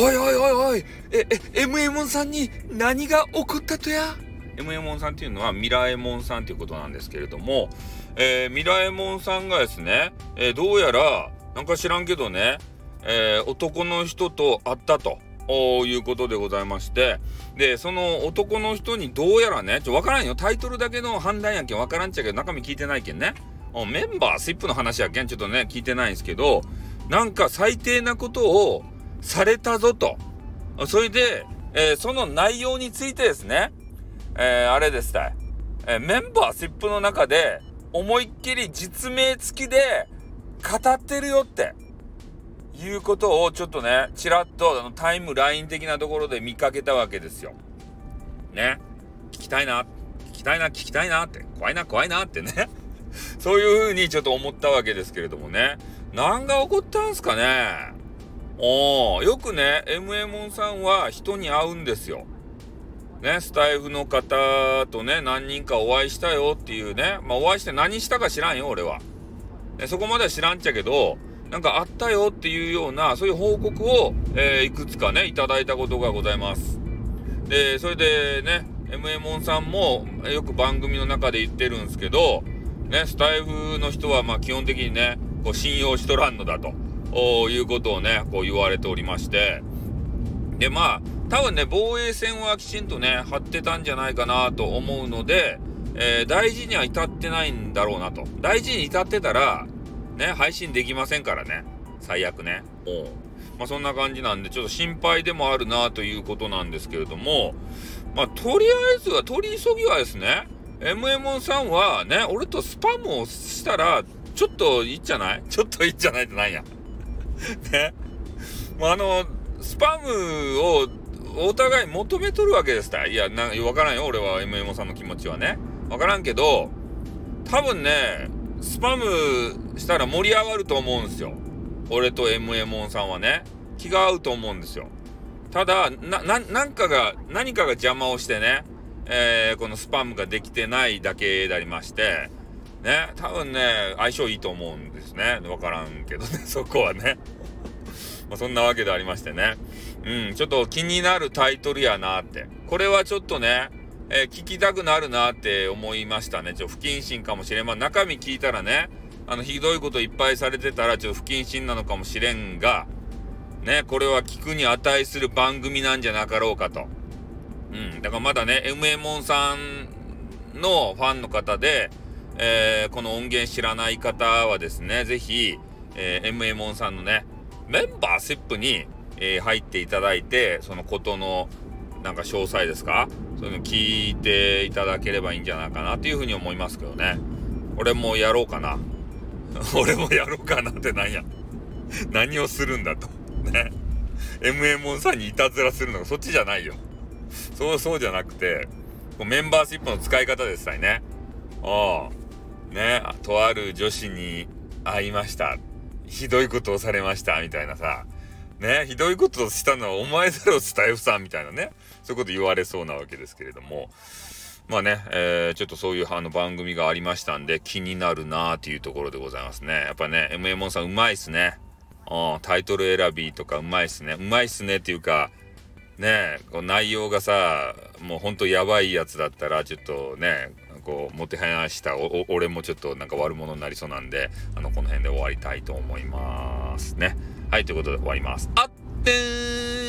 おいおいおいおい、え、え、m m ンさんに何が起こったとや？m m ンさんっていうのはミラエモンさんということなんですけれども、えー、ミラエモンさんがですね、えー、どうやら、なんか知らんけどね、えー、男の人と会ったと。いうことでございまして、で、その男の人にどうやらね、ちょ、わからんよ。タイトルだけの判断やけんわからんちゃけど、中身聞いてないけんね。メンバースイップの話やけん、ちょっとね、聞いてないんですけど、なんか最低なことをされたぞと。それで、えー、その内容についてですね、えー、あれですた、えー、メンバーシップの中で思いっきり実名付きで語ってるよっていうことをちょっとね、ちらっとあのタイムライン的なところで見かけたわけですよ。ね。聞きたいな、聞きたいな、聞きたいなって、怖いな、怖いなってね。そういうふうにちょっと思ったわけですけれどもね。何が起こったんすかねおー、よくね、m m さんは人に会うんですよ。ね、スタイフの方とね、何人かお会いしたよっていうね、まあお会いして何したか知らんよ、俺は。ね、そこまでは知らんっちゃけど、なんかあったよっていうような、そういう報告を、えー、いくつかね、いただいたことがございます。で、それでね、m m さんもよく番組の中で言ってるんですけど、ね、スタイフの人はまあ基本的にね、こう信用しとらんのだということをね、こう言われておりまして、で、まあ、多分ね、防衛線はきちんとね、張ってたんじゃないかなと思うので、えー、大事には至ってないんだろうなと。大事に至ってたら、ね、配信できませんからね。最悪ね。おまあ、そんな感じなんで、ちょっと心配でもあるなということなんですけれども、まあ、とりあえずは、取り急ぎはですね、MM さんはね、俺とスパムをしたら、ちょっといいんじゃない？ちょっといいんじゃないってなんや？ね。まあ、あの、スパムをお互い求めとるわけですた。いや、な、わからんよ。俺は MMO さんの気持ちはね。わからんけど、多分ね、スパムしたら盛り上がると思うんですよ。俺と MMO さんはね。気が合うと思うんですよ。ただ、な、な、なんかが、何かが邪魔をしてね、えー、このスパムができてないだけでありまして、ね、多分ね、相性いいと思うんですね。わからんけどね、そこはね。まあ、そんなわけでありましてね。うん、ちょっと気になるタイトルやなって。これはちょっとね、えー、聞きたくなるなって思いましたね。ちょ、不謹慎かもしれん。まあ、中身聞いたらね、あの、ひどいこといっぱいされてたら、ちょっと不謹慎なのかもしれんが、ね、これは聞くに値する番組なんじゃなかろうかと。うん。だからまだね、MA ンさんのファンの方で、えー、この音源知らない方はですね、ぜひ、えー、MA ンさんのね、メンバーシップに、えー、入っていただいて、そのことの、なんか詳細ですか？そういうの聞いていただければいいんじゃないかなっていうふうに思いますけどね。俺もやろうかな。俺もやろうかなってなんや。何をするんだと。ね。MMO さんにいたずらするのがそっちじゃないよ。そうそうじゃなくて、メンバーシップの使い方ですさいね。ああ。ね、とある女子に会いました。ひどいことをされました。みたいなさ。ね、ひどいことをしたのはお前だろ、スタイフさん。みたいなね。そういうこと言われそうなわけですけれども。まあね、えー、ちょっとそういうあの番組がありましたんで気になるなーっていうところでございますね。やっぱね、MM さんうまいっすね。うんタイトル選びとかうまいっすね。うまいっすねっていうか、ねこう内容がさ、もうほんとやばいやつだったら、ちょっとね、こう、もてはやした俺もちょっとなんか悪者になりそうなんで、あの、この辺で終わりたいと思いますね。はい、ということで終わります。あって